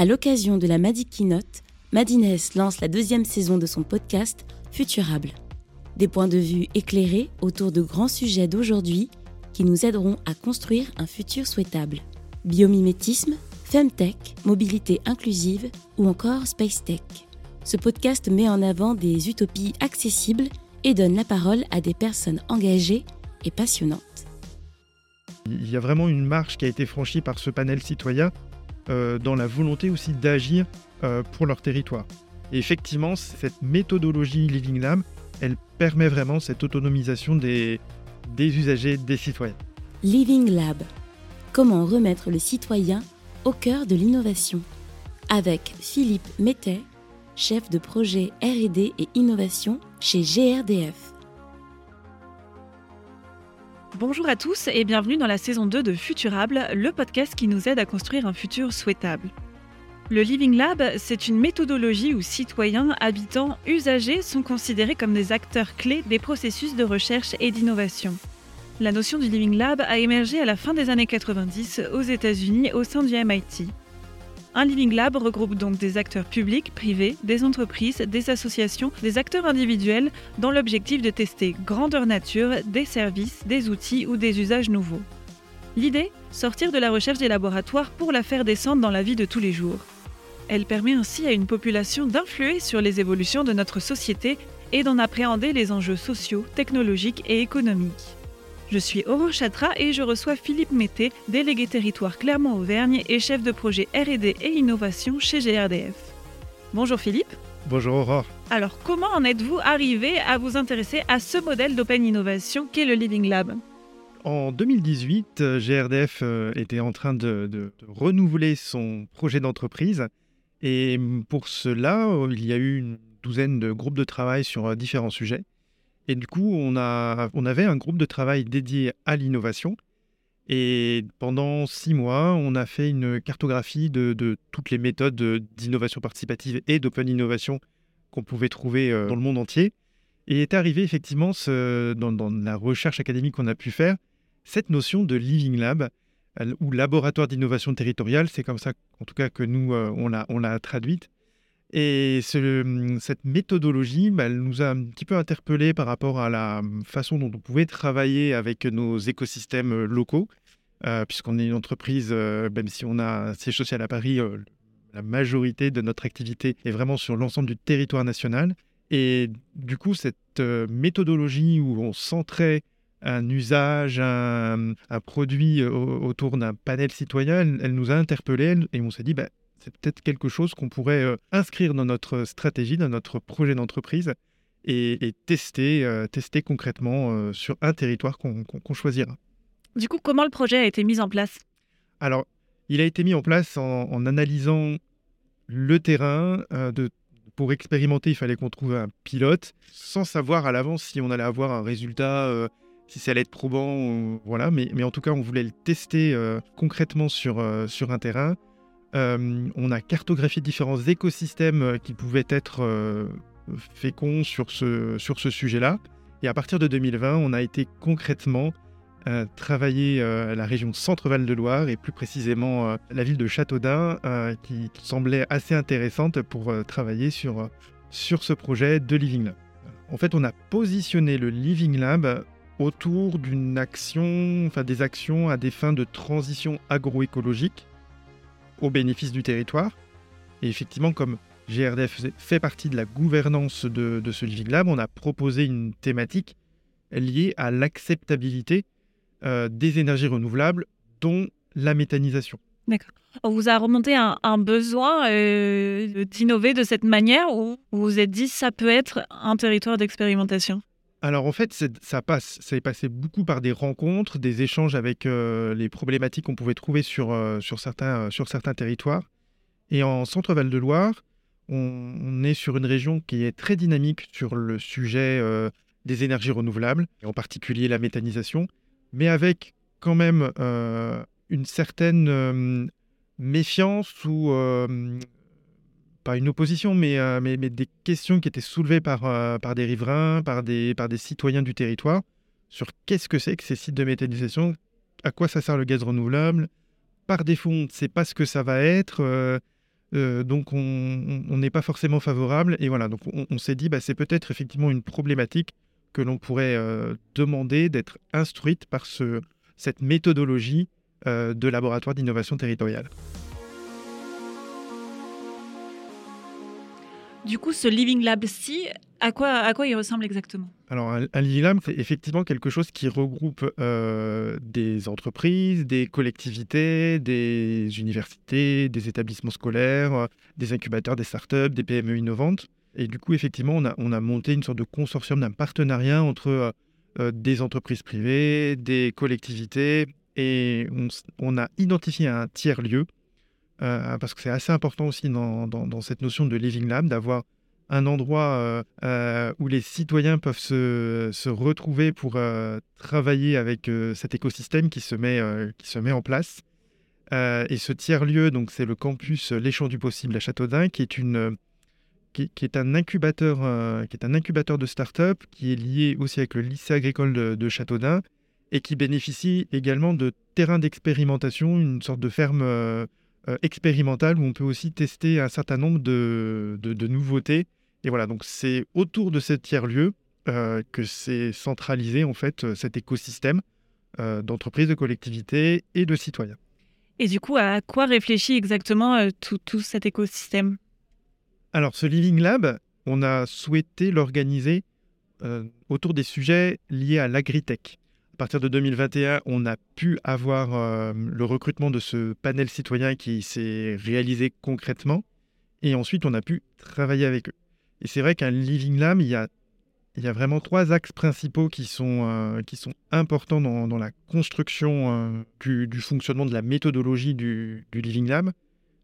À l'occasion de la Madi Keynote, Madines lance la deuxième saison de son podcast Futurable. Des points de vue éclairés autour de grands sujets d'aujourd'hui qui nous aideront à construire un futur souhaitable. Biomimétisme, Femtech, mobilité inclusive ou encore Space Tech. Ce podcast met en avant des utopies accessibles et donne la parole à des personnes engagées et passionnantes. Il y a vraiment une marche qui a été franchie par ce panel citoyen dans la volonté aussi d'agir euh, pour leur territoire. Et effectivement, cette méthodologie Living Lab, elle permet vraiment cette autonomisation des, des usagers, des citoyens. Living Lab. Comment remettre le citoyen au cœur de l'innovation Avec Philippe Mettet, chef de projet RD et innovation chez GRDF. Bonjour à tous et bienvenue dans la saison 2 de Futurable, le podcast qui nous aide à construire un futur souhaitable. Le Living Lab, c'est une méthodologie où citoyens, habitants, usagers sont considérés comme des acteurs clés des processus de recherche et d'innovation. La notion du Living Lab a émergé à la fin des années 90 aux États-Unis au sein du MIT. Un Living Lab regroupe donc des acteurs publics, privés, des entreprises, des associations, des acteurs individuels dans l'objectif de tester grandeur nature des services, des outils ou des usages nouveaux. L'idée Sortir de la recherche des laboratoires pour la faire descendre dans la vie de tous les jours. Elle permet ainsi à une population d'influer sur les évolutions de notre société et d'en appréhender les enjeux sociaux, technologiques et économiques. Je suis Aurore Chatra et je reçois Philippe Mété, délégué territoire Clermont-Auvergne et chef de projet RD et innovation chez GRDF. Bonjour Philippe. Bonjour Aurore. Alors comment en êtes-vous arrivé à vous intéresser à ce modèle d'open innovation qu'est le Living Lab? En 2018, GRDF euh, était en train de, de renouveler son projet d'entreprise et pour cela, il y a eu une douzaine de groupes de travail sur euh, différents sujets. Et du coup, on, avait un groupe de travail dédié à l'innovation. Et pendant six mois, on a fait une cartographie de, toutes les méthodes d'innovation participative et d'open innovation qu'on pouvait trouver euh, dans le monde entier. Et est arrivé effectivement dans, la recherche académique qu'on a pu faire, cette notion de Living Lab ou laboratoire d'innovation territoriale, c'est comme ça en tout cas que nous, euh, on l'a traduite. Et cette méthodologie, bah, elle nous a un petit peu interpellés par rapport à la façon dont on pouvait travailler avec nos écosystèmes locaux, puisqu'on est une entreprise, même si on a un siège social à Paris, la majorité de notre activité est vraiment sur l'ensemble du territoire national. Et du coup, cette méthodologie où on centrait un usage, un, produit autour d'un panel citoyen, elle, nous a interpellés et on s'est dit, bah, c'est peut-être quelque chose qu'on pourrait euh, inscrire dans notre stratégie, dans notre projet d'entreprise et, tester, euh, tester concrètement euh, sur un territoire qu'on choisira. Du coup, comment le projet a été mis en place? Alors, il a été mis en place en, analysant le terrain. de, pour expérimenter, il fallait qu'on trouve un pilote sans savoir à l'avance si on allait avoir un résultat si ça allait être probant, voilà. Mais, mais, en tout cas, on voulait le tester concrètement sur, sur un terrain. Euh, on a cartographié différents écosystèmes euh, qui pouvaient être euh, féconds sur ce, sujet-là. Et à partir de 2020, on a été concrètement travailler la région Centre-Val de Loire et plus précisément la ville de Châteaudun qui semblait assez intéressante pour travailler sur, sur ce projet de Living Lab. En fait, on a positionné le Living Lab autour d'une action, enfin des actions à des fins de transition agroécologique au bénéfice du territoire. Et effectivement, comme GRDF fait partie de la gouvernance de, ce Living Lab, on a proposé une thématique liée à l'acceptabilité euh, des énergies renouvelables, dont la méthanisation. D'accord. On vous a remonté un, besoin euh, d'innover de cette manière ou vous vous êtes dit ça peut être un territoire d'expérimentation? Alors en fait, ça passe, ça est passé beaucoup par des rencontres, des échanges avec euh, les problématiques qu'on pouvait trouver sur, euh, sur, certains, euh, sur certains territoires. Et en Centre-Val de Loire, on, est sur une région qui est très dynamique sur le sujet des énergies renouvelables, en particulier la méthanisation, mais avec quand même une certaine méfiance ou pas une opposition, mais, euh, mais, des questions qui étaient soulevées par, euh, des riverains, par des, citoyens du territoire, sur qu'est-ce que c'est que ces sites de méthanisation, à quoi ça sert le gaz renouvelable. Par défaut, on ne sait pas ce que ça va être. Euh, donc on n'est pas forcément favorable. Et voilà, donc on, s'est dit, bah, c'est peut-être effectivement une problématique que l'on pourrait demander d'être instruite par ce, cette méthodologie de laboratoire d'innovation territoriale. Du coup, ce Living Lab-ci, à quoi, à quoi il ressemble exactement? Alors, un, Living Lab, c'est effectivement quelque chose qui regroupe euh, des entreprises, des collectivités, des universités, des établissements scolaires, des incubateurs, des startups, des PME innovantes. Et du coup, effectivement, on a, on a monté une sorte de consortium, d'un partenariat entre euh, euh, des entreprises privées, des collectivités, et on, on a identifié un tiers-lieu euh, parce que c'est assez important aussi dans, cette notion de living lab d'avoir un endroit euh, euh, où les citoyens peuvent se, retrouver pour travailler avec cet écosystème qui se met, qui se met en place. et ce tiers-lieu, c'est le campus Les du Possible à Châteaudun, qui est une qui, est un incubateur, qui est un incubateur de start-up, qui est lié aussi avec le lycée agricole de, de Châteaudun et qui bénéficie également de terrains d'expérimentation, une sorte de ferme expérimental où on peut aussi tester un certain nombre de, de, nouveautés. Et voilà, donc c'est autour de ce tiers-lieu euh, que c'est centralisé en fait euh, cet écosystème d'entreprises, de collectivités et de citoyens. Et du coup, à quoi réfléchit exactement tout, tout cet écosystème? Alors, ce Living Lab, on a souhaité l'organiser autour des sujets liés à l'agritech partir de 2021, on a pu avoir euh, le recrutement de ce panel citoyen qui s'est réalisé concrètement. Et ensuite, on a pu travailler avec eux. Et c'est vrai qu'un Living Lab, il y a, vraiment trois axes principaux qui sont, euh, importants dans, la construction euh, du, fonctionnement de la méthodologie du, du Living Lab.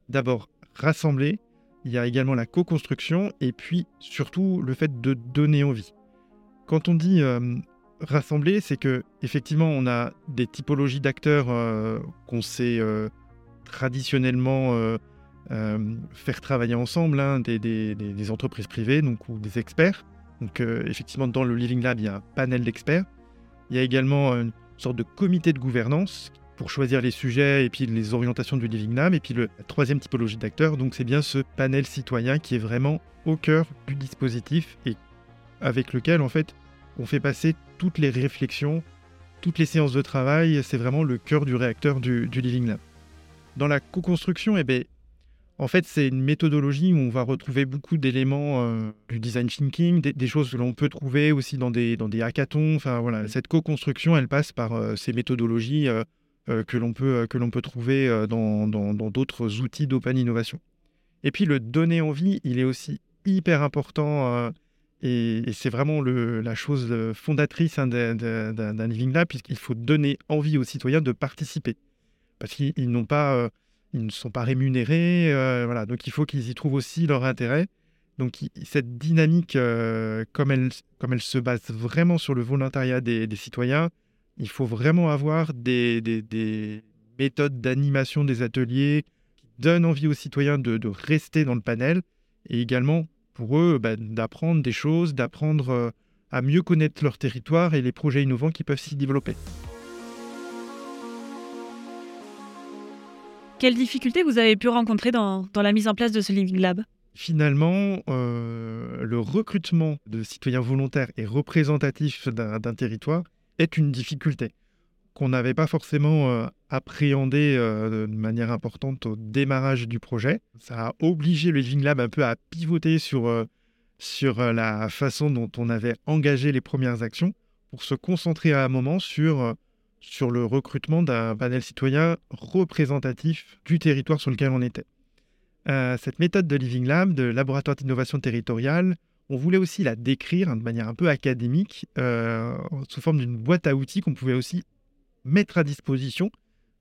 D'abord, rassembler. Il y a également la co-construction et puis surtout le fait de donner envie. Quand on dit rassembler, c'est que effectivement, on a des typologies d'acteurs euh, qu'on sait euh, traditionnellement euh, faire travailler ensemble, hein, des, entreprises privées donc, ou des experts. Donc effectivement, dans le Living Lab, il y a un panel d'experts. Il y a également une sorte de comité de gouvernance pour choisir les sujets et puis les orientations du Living Lab. Et puis le, la troisième typologie d'acteurs, donc c'est bien ce panel citoyen qui est vraiment au cœur du dispositif et avec lequel en fait on fait passer toutes les réflexions, toutes les séances de travail. C'est vraiment le cœur du réacteur du, Living Lab. Dans la co-construction, eh ben, en fait, c'est une méthodologie où on va retrouver beaucoup d'éléments euh, du design thinking, des, choses que l'on peut trouver aussi dans des, dans des hackathons. Enfin, voilà, cette co-construction, elle passe par euh, ces méthodologies euh, que l'on peut, que peut trouver dans, dans, d'autres outils d'open innovation. Et puis, le donner envie, il est aussi hyper important et, c'est vraiment la chose euh, fondatrice hein, d'un Living Lab, puisqu'il faut donner envie aux citoyens de participer. Parce qu'ils euh, ne sont pas rémunérés, euh, donc il faut qu'ils y trouvent aussi leur intérêt. Donc cette dynamique, comme, elle, se base vraiment sur le volontariat des, citoyens, il faut vraiment avoir des, des, méthodes d'animation des ateliers qui donnent envie aux citoyens de, de rester dans le panel et également pour eux bah, d'apprendre des choses, d'apprendre euh, à mieux connaître leur territoire et les projets innovants qui peuvent s'y développer. Quelles difficultés vous avez pu rencontrer dans, la mise en place de ce Living Lab? Finalement, euh, le recrutement de citoyens volontaires et représentatifs d'un territoire est une difficulté qu'on n'avait pas forcément euh, appréhendé euh, de manière importante au démarrage du projet. Ça a obligé le Living Lab un peu à pivoter sur, euh, sur la façon dont on avait engagé les premières actions pour se concentrer à un moment sur, sur le recrutement d'un panel citoyen représentatif du territoire sur lequel on était. cette méthode de Living Lab, de laboratoire d'innovation territoriale, on voulait aussi la décrire de manière un peu académique, sous forme d'une boîte à outils qu'on pouvait aussi mettre à disposition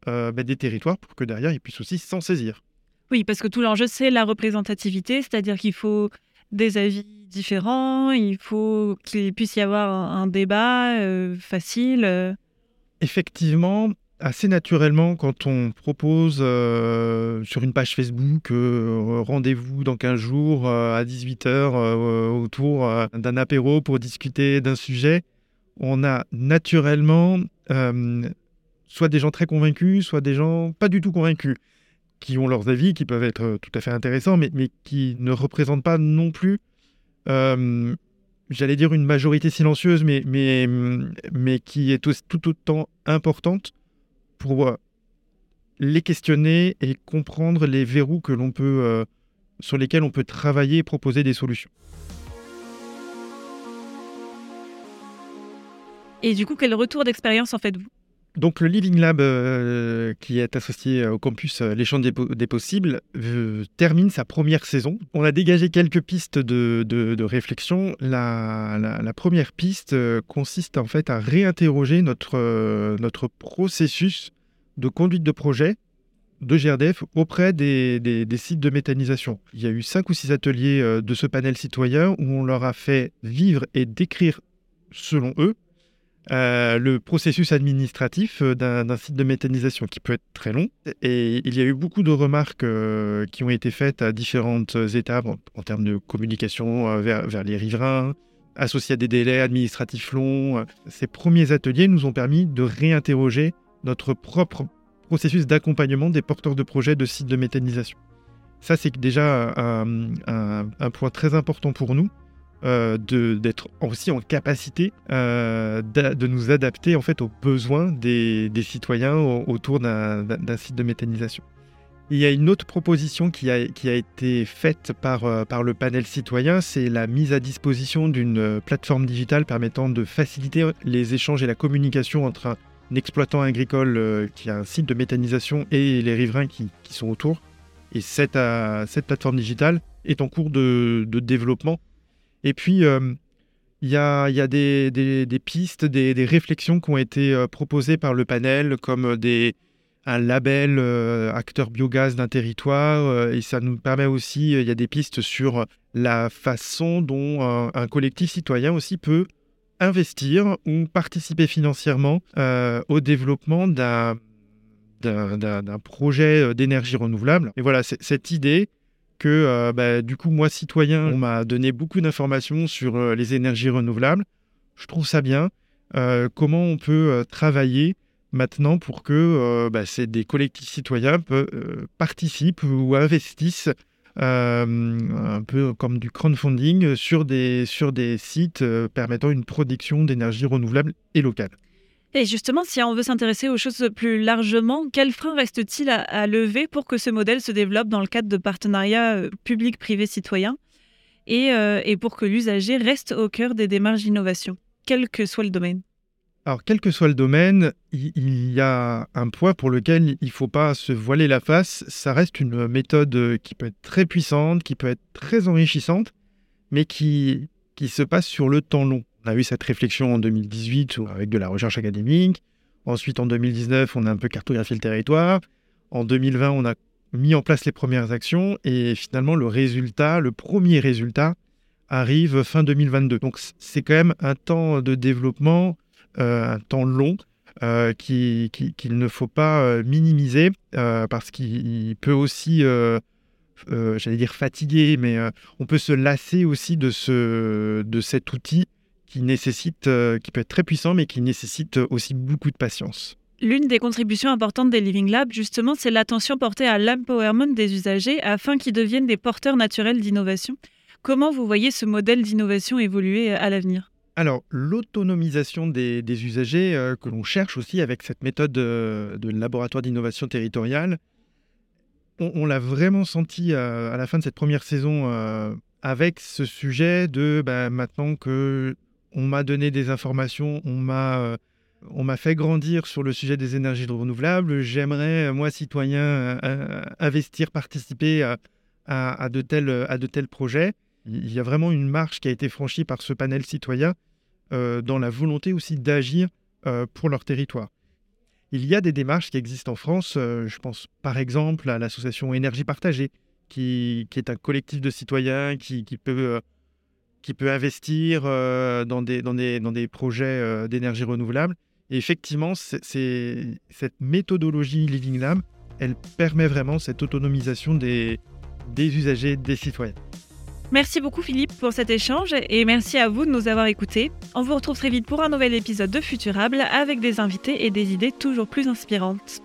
euh, bah, des territoires pour que derrière ils puissent aussi s'en saisir. Oui, parce que tout l'enjeu, c'est la représentativité, c'est-à-dire qu'il faut des avis différents, il faut qu'il puisse y avoir un, débat euh, facile. Euh. Effectivement, assez naturellement, quand on propose sur une page Facebook rendez-vous dans 15 jours à 18h autour d'un apéro pour discuter d'un sujet, on a naturellement euh, soit des gens très convaincus, soit des gens pas du tout convaincus. qui ont leurs avis, qui peuvent être tout à fait intéressants, mais, mais qui ne représentent pas non plus, j'allais dire une majorité silencieuse, mais, mais, mais qui est tout autant importante pour les questionner et comprendre les verrous que l'on peut, sur lesquels on peut travailler et proposer des solutions. Et du coup, quel retour d'expérience en faites-vous? Donc le Living Lab, euh, qui est associé au campus euh, Les des, Possibles, euh, termine sa première saison. On a dégagé quelques pistes de, réflexion. La, première piste consiste en fait à réinterroger notre, processus de conduite de projet de GRDF auprès des, sites de méthanisation. Il y a eu cinq ou six ateliers de ce panel citoyen où on leur a fait vivre et décrire, selon eux, euh, le processus administratif euh, d'un site de méthanisation qui peut être très long. Et il y a eu beaucoup de remarques euh, qui ont été faites à différentes étapes en, termes de communication vers, vers, les riverains, associés à des délais administratifs longs. Ces premiers ateliers nous ont permis de réinterroger notre propre processus d'accompagnement des porteurs de projets de sites de méthanisation. Ça, c'est déjà un point très important pour nous euh, d'être aussi en capacité euh, de nous adapter en fait aux besoins des, citoyens autour d'un site de méthanisation. Il y a une autre proposition qui a, été faite par, euh, par le panel citoyen, c'est la mise à disposition d'une plateforme digitale permettant de faciliter les échanges et la communication entre un, exploitant agricole qui a un site de méthanisation et les riverains qui, sont autour. Et cette, plateforme digitale est en cours de développement et puis, euh, il y a, des, pistes, des, réflexions qui ont été euh, proposées par le panel, comme des, un label euh, acteur biogaz d'un territoire. et ça nous permet aussi, il y a des pistes sur la façon dont un collectif citoyen aussi peut investir ou participer financièrement au développement d'un projet d'énergie renouvelable. Et voilà, cette idée que euh, bah, du coup, moi, citoyen, on m'a donné beaucoup d'informations sur euh, les énergies renouvelables. Je trouve ça bien. Euh, comment on peut travailler maintenant pour que bah, des collectifs citoyens participent ou investissent un peu comme du crowdfunding sur des, sur des sites permettant une production d'énergie renouvelable et locale. Et justement, si on veut s'intéresser aux choses plus largement, quels freins reste-t-il à, lever pour que ce modèle se développe dans le cadre de partenariats euh, public-privé-citoyen euh, et, pour que l'usager reste au cœur des démarches d'innovation, quel que soit le domaine? Alors, quel que soit le domaine, il y a un point pour lequel il ne faut pas se voiler la face. Ça reste une méthode qui peut être très puissante, qui peut être très enrichissante, mais qui se passe sur le temps long. On a eu cette réflexion en 2018 avec de la recherche académique. Ensuite, en 2019, on a un peu cartographié le territoire. En 2020, on a mis en place les premières actions et finalement, le résultat, le premier résultat, arrive fin 2022. Donc, c'est quand même un temps de développement, euh, un temps long. Euh, qu'il ne faut pas euh, minimiser parce qu'il peut aussi, j'allais dire fatiguer, mais on peut se lasser aussi de, ce, de cet outil qui nécessite, euh, qui peut être très puissant, mais qui nécessite aussi beaucoup de patience. L'une des contributions importantes des Living Labs, justement, c'est l'attention portée à l'empowerment des usagers afin qu'ils deviennent des porteurs naturels d'innovation. Comment vous voyez ce modèle d'innovation évoluer à l'avenir? Alors, l'autonomisation des, usagers euh, que l'on cherche aussi avec cette méthode euh, de laboratoire d'innovation territoriale, on, l'a vraiment senti à la fin de cette première saison avec ce sujet de bah, maintenant que on m'a donné des informations, on m'a euh, on m'a fait grandir sur le sujet des énergies renouvelables. J'aimerais, moi, citoyen, euh, euh, investir, participer à, de tels, à de tels projets. Il y a vraiment une marche qui a été franchie par ce panel citoyen dans la volonté aussi d'agir pour leur territoire. Il y a des démarches qui existent en France. je pense par exemple à l'association Énergie Partagée, qui, qui, est un collectif de citoyens qui, qui peut qui peut investir euh, dans, des, dans, des, dans des projets euh, d'énergie renouvelable. Et effectivement, c'est, cette méthodologie Living Lab, elle permet vraiment cette autonomisation des, des usagers, des citoyens. Merci beaucoup Philippe pour cet échange et merci à vous de nous avoir écoutés. On vous retrouve très vite pour un nouvel épisode de Futurable avec des invités et des idées toujours plus inspirantes.